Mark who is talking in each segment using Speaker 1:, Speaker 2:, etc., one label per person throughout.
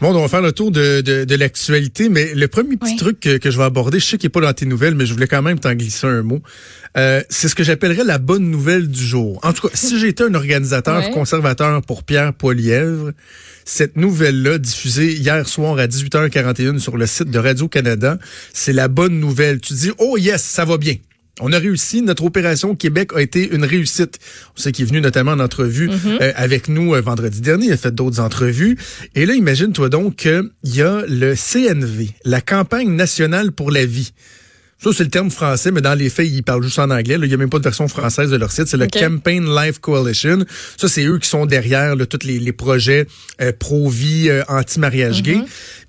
Speaker 1: Bon, on va faire le tour de, de, de l'actualité, mais le premier petit
Speaker 2: Oui.
Speaker 1: truc que, que je vais aborder, je sais qu'il n'est pas dans tes nouvelles, mais je voulais quand même t'en glisser un mot. Euh, c'est ce que j'appellerais la bonne nouvelle du jour. En tout cas, si j'étais un organisateur conservateur pour Pierre Poilièvre, cette nouvelle-là, diffusée hier soir à 18h41 sur le site de Radio-Canada, c'est la bonne nouvelle. Tu dis, oh yes, ça va bien. On a réussi. Notre opération Québec a été une réussite. On sait qu'il est venu notamment en entrevue euh, avec nous euh, vendredi dernier. Il a fait d'autres entrevues. Et là, imagine-toi donc qu'il y a le CNV, la campagne nationale pour la vie. Ça, c'est le terme français, mais dans les faits, ils parlent juste en anglais. là. Il n'y a même pas de version française de leur site. C'est le. Campaign Life Coalition. Ça, c'est eux qui sont derrière là, tous les, les projets euh, pro-vie, euh, anti-mariage gay.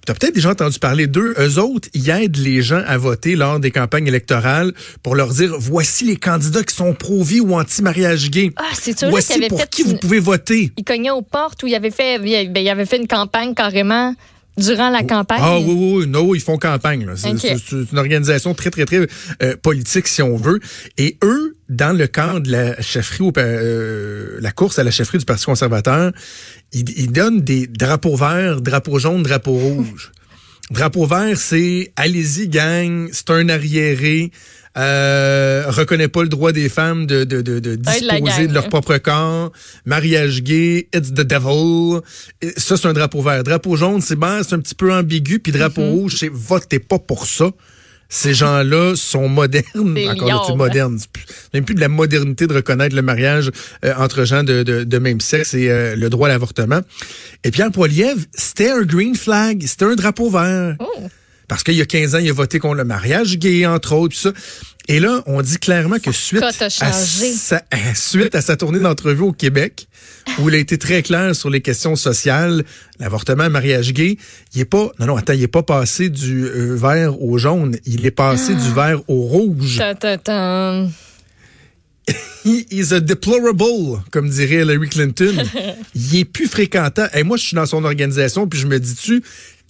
Speaker 1: Tu as peut-être déjà entendu parler d'eux. Eux autres, ils aident les gens à voter lors des campagnes électorales pour leur dire, voici les candidats qui sont pro-vie ou anti-mariage gay.
Speaker 2: Ah, c'est sûr
Speaker 1: Voici
Speaker 2: avait
Speaker 1: pour
Speaker 2: fait
Speaker 1: qui vous pouvez voter.
Speaker 2: Il cognait aux portes où il avait fait, ben, il avait fait une campagne carrément durant la campagne?
Speaker 1: Ah oui, oui, oui. Non, ils font campagne. là. C'est une organisation très, très, très euh, politique, si on veut. Et eux, dans le cadre de la chefferie, au- euh, la course à la chefferie du Parti conservateur, ils, ils donnent des drapeaux verts, drapeaux jaunes, drapeaux rouges. Drapeau vert, c'est allez-y, gang, c'est un arriéré. Euh, reconnaît pas le droit des femmes de, de, de, de disposer de leur propre corps. Mariage gay, it's the devil. Et ça, c'est un drapeau vert. Drapeau jaune, c'est ben, c'est un petit peu ambigu. Puis drapeau
Speaker 2: Mm-hmm.
Speaker 1: rouge, c'est votez pas pour ça. Ces gens-là sont modernes. Encore là, c'est
Speaker 2: lions.
Speaker 1: moderne. Même plus de la modernité de reconnaître le mariage euh, entre gens de, de, de même sexe et euh, le droit à l'avortement. Et Pierre Poilievre, c'était un green flag. C'était un drapeau vert.
Speaker 2: Oh.
Speaker 1: Parce qu'il y a 15 ans, il a voté contre le mariage gay, entre autres, puis ça. Et là, on dit clairement que suite à, sa, suite à sa tournée d'entrevue au Québec, où il a été très clair sur les questions sociales, l'avortement, le mariage gay, il est pas, non, non, attends, il est pas passé du euh, vert au jaune, il est passé
Speaker 2: Ah.
Speaker 1: du vert au rouge.
Speaker 2: Ta, ta, ta.
Speaker 1: He is a deplorable, comme dirait Hillary Clinton. il est plus fréquentant. Et moi, je suis dans son organisation, puis je me dis-tu,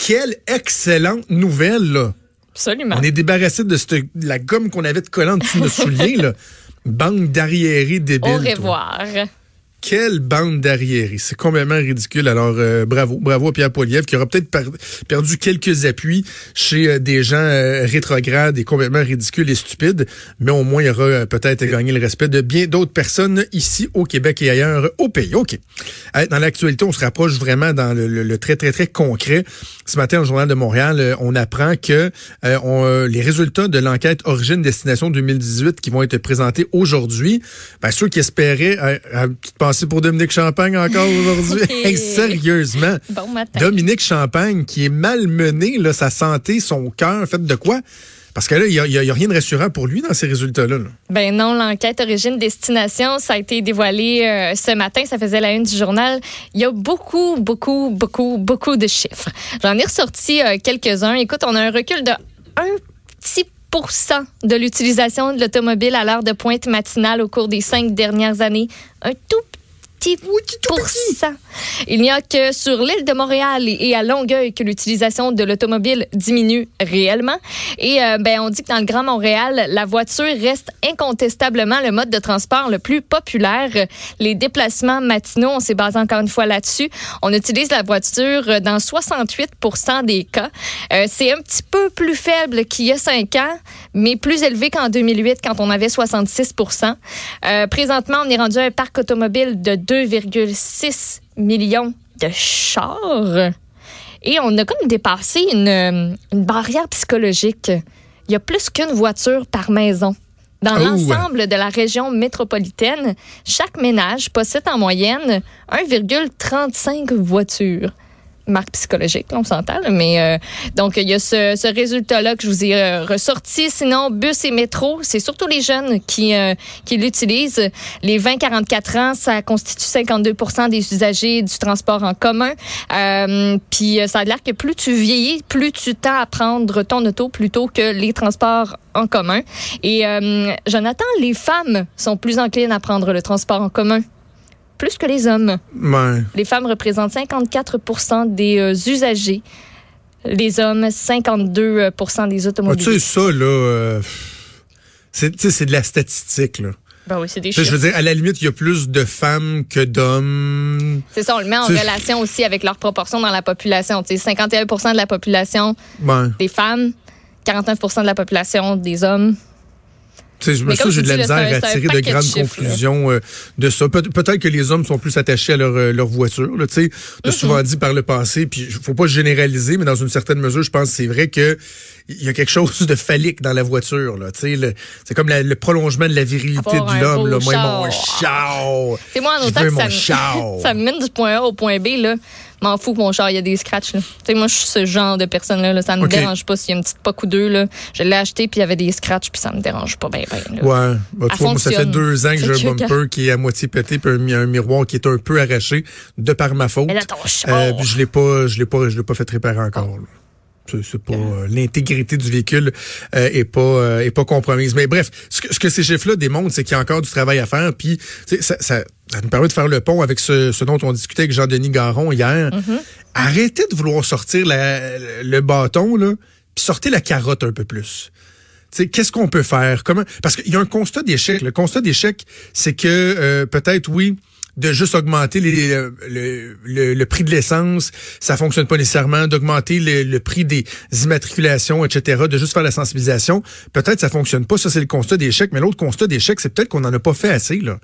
Speaker 1: quelle excellente nouvelle, là.
Speaker 2: Absolument.
Speaker 1: On est débarrassé de cette, la gomme qu'on avait de collant dessus de nos souliers, là. Bande d'arriérés débiles.
Speaker 2: Au
Speaker 1: toi. Quelle bande d'arriérés. C'est complètement ridicule. Alors, euh, bravo. Bravo à Pierre Poilievre qui aura peut-être per- perdu quelques appuis chez euh, des gens euh, rétrogrades et complètement ridicules et stupides. Mais au moins, il aura euh, peut-être gagné le respect de bien d'autres personnes ici au Québec et ailleurs au pays. OK. Dans l'actualité, on se rapproche vraiment dans le, le- le très, très, très concret. Ce matin, au Journal de Montréal, on apprend que euh, on, les résultats de l'enquête Origine-Destination 2018 qui vont être présentés aujourd'hui, ben, ceux qui espéraient, tu te pensais pour Dominique Champagne encore aujourd'hui? Hey, sérieusement.
Speaker 2: Bon matin.
Speaker 1: Dominique Champagne qui est malmené, là, sa santé, son cœur, fait de quoi? Parce que là, il n'y a, rien de rassurant pour lui dans ces résultats-là. là.
Speaker 2: Ben non, l'enquête origine-destination, ça a été dévoilé euh, ce matin, ça faisait la une du journal. Il y a beaucoup, beaucoup, beaucoup, beaucoup de chiffres. J'en ai ressorti euh, quelques-uns. Écoute, on a un recul de un petit de l'utilisation de l'automobile à l'heure de pointe matinale au cours des cinq dernières années. Un tout petit pourcent. Il n'y a que sur l'île de Montréal et à Longueuil que l'utilisation de l'automobile diminue réellement. Et euh, ben, on dit que dans le Grand Montréal, la voiture reste incontestablement le mode de transport le plus populaire. Les déplacements matinaux, on s'est basé encore une fois là-dessus. On utilise la voiture dans 68 des cas. Euh, C'est un petit peu plus faible qu'il y a cinq ans, mais plus élevé qu'en 2008 quand on avait 66 Euh, Présentement, on est rendu à un parc automobile de 2,6 millions de chars. Et on a comme dépassé une, euh, une barrière psychologique. Il y a plus qu'une voiture par maison. Dans
Speaker 1: Oh.
Speaker 2: l'ensemble de la région métropolitaine, chaque ménage possède en moyenne 1,35 voitures. Marque psychologique, on s'entend. Mais euh, donc, il y a ce, ce résultat-là que je vous ai euh, ressorti. Sinon, bus et métro, c'est surtout les jeunes qui, euh, qui l'utilisent. Les 20-44 ans, ça constitue 52 des usagers du transport en commun. Puis ça a l'air que plus tu vieillis, plus tu tends à prendre ton auto plutôt que les transports en commun. Et Jonathan, les femmes sont plus enclines à prendre le transport en commun plus que les hommes. Les femmes représentent 54% des euh, usagers. Les hommes, 52% des automobiles.
Speaker 1: tu sais, ça, là, euh, c'est de la statistique, là.
Speaker 2: Ben oui, c'est des chiffres.
Speaker 1: Je veux dire, à la limite, il y a plus de femmes que d'hommes.
Speaker 2: C'est ça, on le met en relation aussi avec leur proportion dans la population. Tu sais, 51 de la population des femmes, 49% de la population des hommes.
Speaker 1: Mais ça, j'ai de la misère à tirer de grandes conclusions euh, de ça. peut-être que les hommes sont plus attachés à leur, euh, leur voiture. Là, tu sais, souvent dit par le passé, puis faut pas généraliser, mais dans une certaine mesure, je pense que c'est vrai que il y a quelque chose de phallique dans la voiture. Là, c'est comme le prolongement de la virilité de l'homme. Moi, mon char.
Speaker 2: C'est moi en autant que ça, ça me mène du point A au point B. là m'en fous que mon char, il y a des scratchs. Là. moi, je suis ce genre de personne-là. Là. Ça ne me dérange pas s'il y a une petite poque ou deux. Là. Je l'ai acheté, puis il y avait des scratchs, puis ça me dérange pas bien. Ben,
Speaker 1: ouais. Bah, moi, ça fait deux ans que j'ai un bumper qui est à moitié pété, puis un, miroir qui est un peu arraché, de par ma faute.
Speaker 2: Mais là, ton euh,
Speaker 1: je l'ai pas, je l'ai pas, je l'ai pas fait réparer encore. C'est pas euh, l'intégrité du véhicule euh, est pas euh, est pas compromise. Mais bref, ce que, ce que ces chiffres-là démontrent, c'est qu'il y a encore du travail à faire. Puis ça, ça, ça, nous permet de faire le pont avec ce, ce dont on discutait avec Jean-Denis Garon hier. Mm-hmm. Arrêtez de vouloir sortir la, le bâton là, puis sortez la carotte un peu plus. Qu'est-ce qu'on peut faire? Comment? Parce qu'il y a un constat d'échec. Le constat d'échec, c'est que peut-être oui de juste augmenter le, le, prix de l'essence, ça fonctionne pas nécessairement, d'augmenter le, prix des immatriculations, etc., de juste faire la sensibilisation, peut-être ça fonctionne pas, ça c'est le constat d'échec, mais l'autre constat d'échec, c'est peut-être qu'on n'en a pas fait assez, là.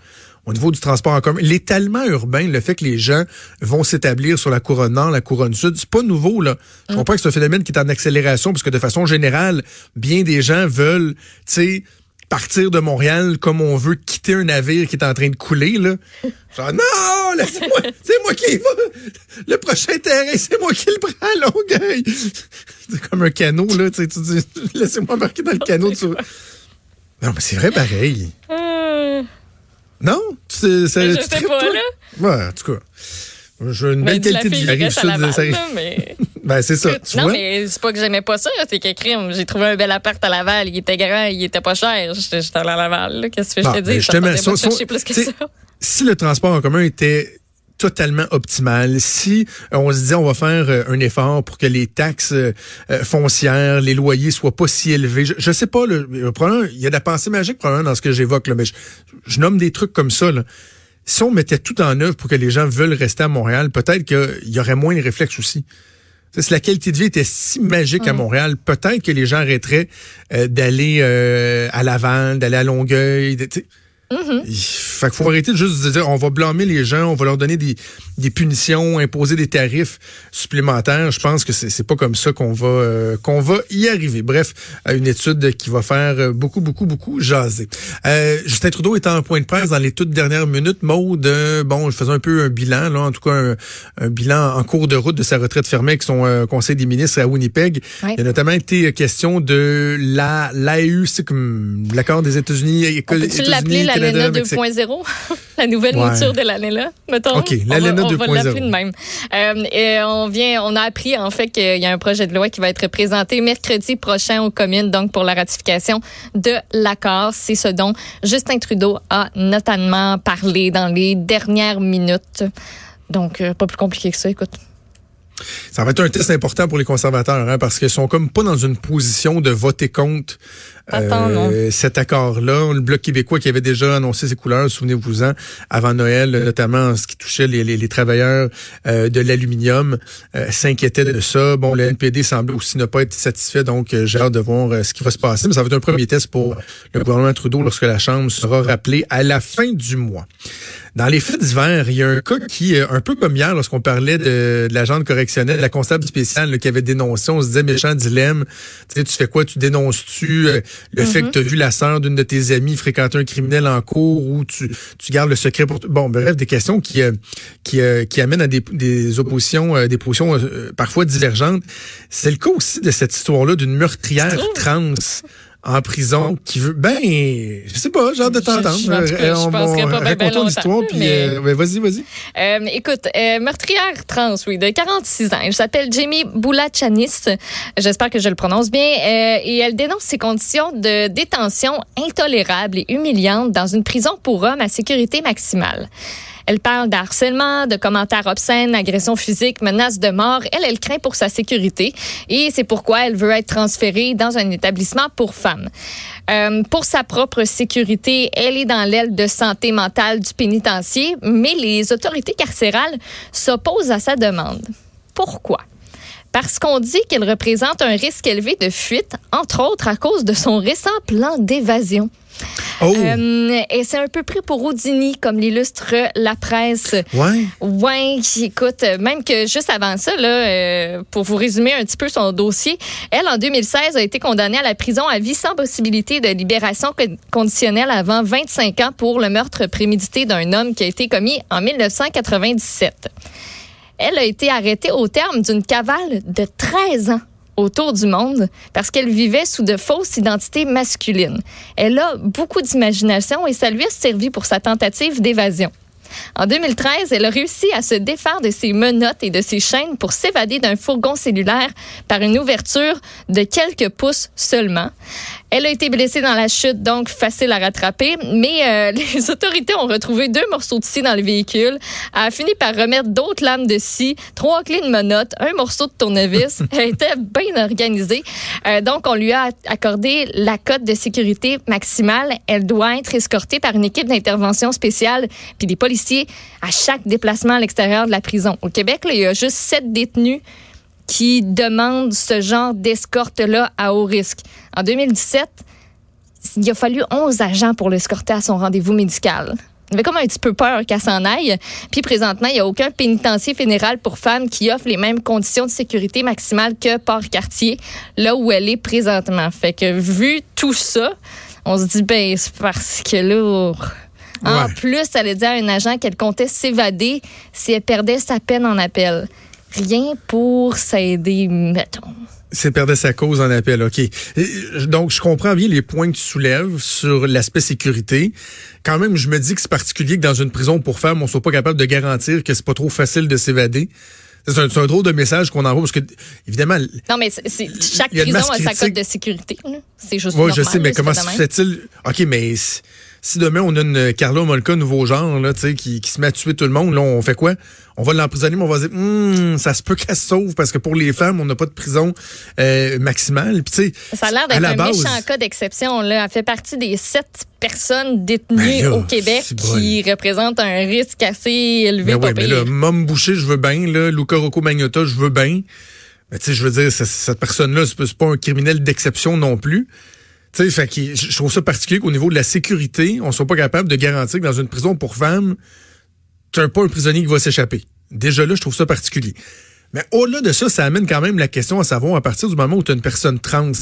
Speaker 1: Au niveau du transport en commun, l'étalement urbain, le fait que les gens vont s'établir sur la couronne nord, la couronne sud, c'est pas nouveau là. Je comprends que c'est un phénomène qui est en accélération parce que de façon générale, bien des gens veulent, tu sais, partir de Montréal comme on veut quitter un navire qui est en train de couler, là. Genre, non, laissez-moi, c'est moi qui va. Le prochain terrain, c'est moi qui le prends à Longueuil. C'est comme un canot, là. Tu, sais, tu dis, laissez-moi embarquer dans le canot. Tu... Non, mais c'est vrai pareil. Euh. Non?
Speaker 2: C'est, c'est, je sais pas, là.
Speaker 1: Ouais, en tout cas. J'ai une belle qualité de vie. Arrive
Speaker 2: ça, mais...
Speaker 1: ben, c'est ça.
Speaker 2: non, vois? mais c'est pas que j'aimais pas ça. C'est que crime. J'ai trouvé un bel appart à Laval. Il était grand, il était pas cher. J'étais à Laval. Qu'est-ce que je te dis? Je plus que ça.
Speaker 1: Si le transport en commun était totalement optimal. Si euh, on se dit on va faire euh, un effort pour que les taxes euh, foncières, les loyers soient pas si élevés, je, je sais pas, le, il y a de la pensée magique probablement dans ce que j'évoque, mais je, je, nomme des trucs comme ça. Là si on mettait tout en œuvre pour que les gens veulent rester à Montréal, peut-être qu'il y aurait moins de réflexes aussi. Si la qualité de vie était si magique à Montréal, peut-être que les gens arrêteraient euh, d'aller euh, à Laval, d'aller à Longueuil. Mm-hmm. Il Fait faut arrêter de juste dire on va blâmer les gens, on va leur donner des, des punitions, imposer des tarifs supplémentaires. Je pense que c'est pas comme ça qu'on va euh, qu'on va y arriver. Bref, une étude qui va faire euh, beaucoup beaucoup beaucoup jaser. Euh, Justin Trudeau est en point de presse dans les toutes dernières minutes. Maude, euh, bon, je faisais un peu un bilan là, en tout cas un, bilan en cours de route de sa retraite fermée avec son conseil des ministres à Winnipeg. Il a notamment été question de la l'AEU, c'est comme l'accord des États-Unis.
Speaker 2: États-Unis l'ALENA 2.0, la nouvelle mouture de l'ALENA, mettons.
Speaker 1: OK, l'ALENA 2.0.
Speaker 2: On va l'appeler de même. Euh, et on vient, on a appris en fait qu'il y a un projet de loi qui va être présenté mercredi prochain aux communes, donc pour la ratification de l'accord. C'est ce dont Justin Trudeau a notamment parlé dans les dernières minutes. Donc, euh, pas plus compliqué que ça, écoute.
Speaker 1: Ça va être un test important pour les conservateurs, hein, parce qu'ils sont comme pas dans une position de voter contre euh, cet accord-là. Le Bloc québécois qui avait déjà annoncé ses couleurs, souvenez-vous-en, avant Noël, notamment ce qui touchait les, les, les travailleurs euh, de l'aluminium, euh, s'inquiétait de ça. Bon, le NPD semble aussi ne pas être satisfait, donc j'ai hâte de voir ce qui va se passer. Mais ça va être un premier test pour le gouvernement Trudeau lorsque la Chambre sera rappelée à la fin du mois. Dans les faits divers, il y a un cas qui, un peu comme hier, lorsqu'on parlait de, de l'agente correctionnelle, la constable spéciale qui avait dénoncé, on se disait méchant dilemme. Tu sais, tu fais quoi? Tu dénonces-tu euh, le fait que
Speaker 2: Mm-hmm.
Speaker 1: tu as vu la sœur d'une de tes amies fréquenter un criminel en cours ou tu, tu gardes le secret pour... Bon, bref, des questions qui, euh, qui, euh, qui amènent à des, des oppositions, des positions parfois divergentes. C'est le cas aussi de cette histoire-là d'une meurtrière trans en prison qui veut ben je sais pas j'ai hâte de t'entendre
Speaker 2: je-
Speaker 1: Euh,
Speaker 2: je
Speaker 1: on-
Speaker 2: penserais
Speaker 1: on-
Speaker 2: pas ben, ben longtemps,
Speaker 1: puis
Speaker 2: mais-
Speaker 1: euh, ben, vas-y vas-y
Speaker 2: Euh, écoute, euh, meurtrière trans, oui, de 46 ans. Elle s'appelle Jamie Boulachanis. J'espère que je le prononce bien. Et elle dénonce ses conditions de détention intolérables et humiliantes dans une prison pour hommes à sécurité maximale. Elle parle d'harcèlement, de commentaires obscènes, agressions physiques, menaces de mort. Elle, elle craint pour sa sécurité et c'est pourquoi elle veut être transférée dans un établissement pour femmes. Euh, pour sa propre sécurité, elle est dans l'aile de santé mentale du pénitencier, mais les autorités carcérales s'opposent à sa demande. Pourquoi? Parce qu'on dit qu'elle représente un risque élevé de fuite, entre autres à cause de son récent plan d'évasion.
Speaker 1: oh
Speaker 2: Euh, et c'est un peu pris pour Houdini, comme l'illustre la presse.
Speaker 1: ouais
Speaker 2: Ouais, écoute, même que juste avant ça, là, euh, pour vous résumer un petit peu son dossier, elle, en 2016, a été condamnée à la prison à vie sans possibilité de libération co- conditionnelle avant 25 ans pour le meurtre prémédité d'un homme qui a été commis en 1997. Elle a été arrêtée au terme d'une cavale de 13 ans autour du monde parce qu'elle vivait sous de fausses identités masculines. Elle a beaucoup d'imagination et ça lui a servi pour sa tentative d'évasion. En 2013, elle a réussi à se défaire de ses menottes et de ses chaînes pour s'évader d'un fourgon cellulaire par une ouverture de quelques pouces seulement. Elle a été blessée dans la chute, donc facile à rattraper, mais euh, les autorités ont retrouvé deux morceaux de scie dans le véhicule, a fini par remettre d'autres lames de scie, trois clés de menottes, un morceau de tournevis. Elle était bien organisée. Euh, donc, on lui a accordé la cote de sécurité maximale. Elle doit être escortée par une équipe d'intervention spéciale puis des policiers à chaque déplacement à l'extérieur de la prison. Au Québec, là, il y a juste sept détenus qui demandent ce genre d'escorte-là à haut risque. En 2017, il a fallu 11 agents pour l'escorter à son rendez-vous médical. Il avait comme un petit peu peur qu'elle s'en aille. Puis présentement, il n'y a aucun pénitencier fédéral pour femmes qui offre les mêmes conditions de sécurité maximale que Port-Cartier, là où elle est présentement. Fait que vu tout ça, on se dit, ben, c'est parce que là... En
Speaker 1: Ouais.
Speaker 2: plus, elle allait dire à un agent qu'elle comptait s'évader si elle perdait sa peine en appel. Rien pour s'aider, mettons.
Speaker 1: c'est perdait sa cause en appel, OK. Et, Donc, je comprends bien les points que tu soulèves sur l'aspect sécurité. Quand même, je me dis que c'est particulier que dans une prison pour femmes, on soit pas capable de garantir que c'est pas trop facile de s'évader. C'est un, drôle de message qu'on envoie parce que, évidemment,
Speaker 2: Non, mais chaque prison a sa cote de sécurité. C'est juste
Speaker 1: Oui, je sais, mais comment se fait-il? OK, mais si, demain on a une Carla Molka nouveau genre, là, tu sais, qui, qui se met à tuer tout le monde, là, on fait quoi? On va l'emprisonner, mais on va dire, Hum, ça se peut qu'elle se sauve parce que pour les femmes, on n'a pas de prison euh, maximale. Puis,
Speaker 2: Ça a l'air d'être
Speaker 1: la
Speaker 2: un
Speaker 1: base-
Speaker 2: méchant cas d'exception. là. Elle fait partie des sept personnes détenues
Speaker 1: Ben là,
Speaker 2: au Québec qui représentent un risque assez élevé.
Speaker 1: Mais
Speaker 2: pas
Speaker 1: oui, mais là, Mom Boucher, je veux bien, là, Luca Rocco Magnotta, je veux bien. Mais tu sais, je veux dire, cette personne-là, c'est pas- un criminel d'exception non plus. Tu sais, fait que je je trouve ça particulier qu'au niveau de la sécurité, on soit pas capable de garantir que dans une prison pour femmes, tu pas un prisonnier qui va s'échapper. Déjà là, je trouve ça particulier. Mais au-delà de ça, ça amène quand même la question à savoir, à partir du moment où tu as une personne trans, une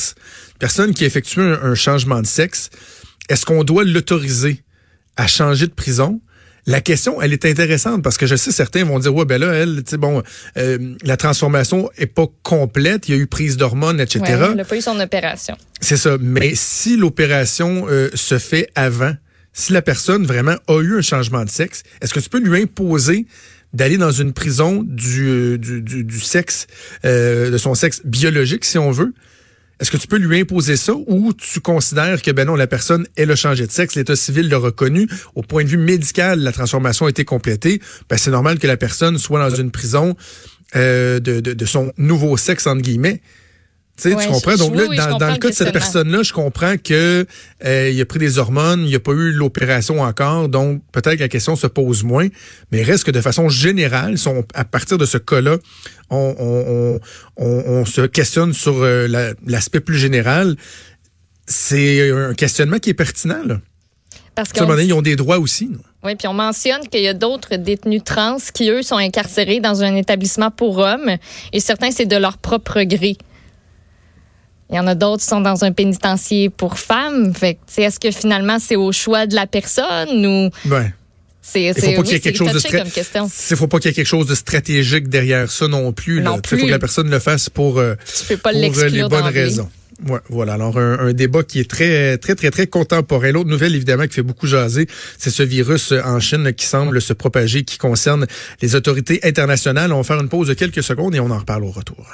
Speaker 1: personne qui effectue un, un changement de sexe, est-ce qu'on doit l'autoriser à changer de prison? La question, elle est intéressante parce que je sais certains vont dire ouais ben là elle, tu sais bon, euh, la transformation est pas complète, il y a eu prise d'hormones, etc.
Speaker 2: Ouais, elle n'a pas eu son opération.
Speaker 1: C'est ça. Mais si l'opération euh, se fait avant, si la personne vraiment a eu un changement de sexe, est-ce que tu peux lui imposer d'aller dans une prison du, euh, du, du, du sexe, euh, de son sexe biologique, si on veut? Est-ce que tu peux lui imposer ça ou tu considères que ben non, la personne, elle a changé de sexe, l'état civil l'a reconnu, au point de vue médical, la transformation a été complétée, ben c'est normal que la personne soit dans une prison euh, de, de, de son nouveau sexe, entre guillemets. Tu sais,
Speaker 2: Ouais,
Speaker 1: tu comprends?
Speaker 2: je-
Speaker 1: Donc là,
Speaker 2: oui,
Speaker 1: dans, le cas de cette personne-là, je comprends que euh, il a pris des hormones, il n'y a pas eu l'opération encore, donc peut-être que la question se pose moins. Mais reste que de façon générale, si on- à partir de ce cas-là, on, on, on, on- on se questionne sur euh, la- l'aspect plus général. C'est un questionnement qui est pertinent. Là.
Speaker 2: Parce
Speaker 1: À un ils ont des droits aussi. non?
Speaker 2: Oui, puis on mentionne qu'il y a d'autres détenus trans qui, eux, sont incarcérés dans un établissement pour hommes et certains, c'est de leur propre gré. Il y en a d'autres qui sont dans un pénitencier pour femmes. Fait est-ce que finalement c'est au choix de la personne ou
Speaker 1: Ouais.
Speaker 2: c'est
Speaker 1: Il faut pas qu'il y ait quelque chose de stra-. Il faut pas qu'il y ait quelque chose de stratégique derrière ça non plus. Sais, faut que la personne le fasse pour, euh, pour euh, les bonnes raisons. Ouais, voilà. Alors, un, un débat qui est très, très, très, très contemporain. L'autre nouvelle, évidemment, qui fait beaucoup jaser, c'est ce virus euh, en Chine qui semble se propager, qui concerne les autorités internationales. On va faire une pause de quelques secondes et on en reparle au retour.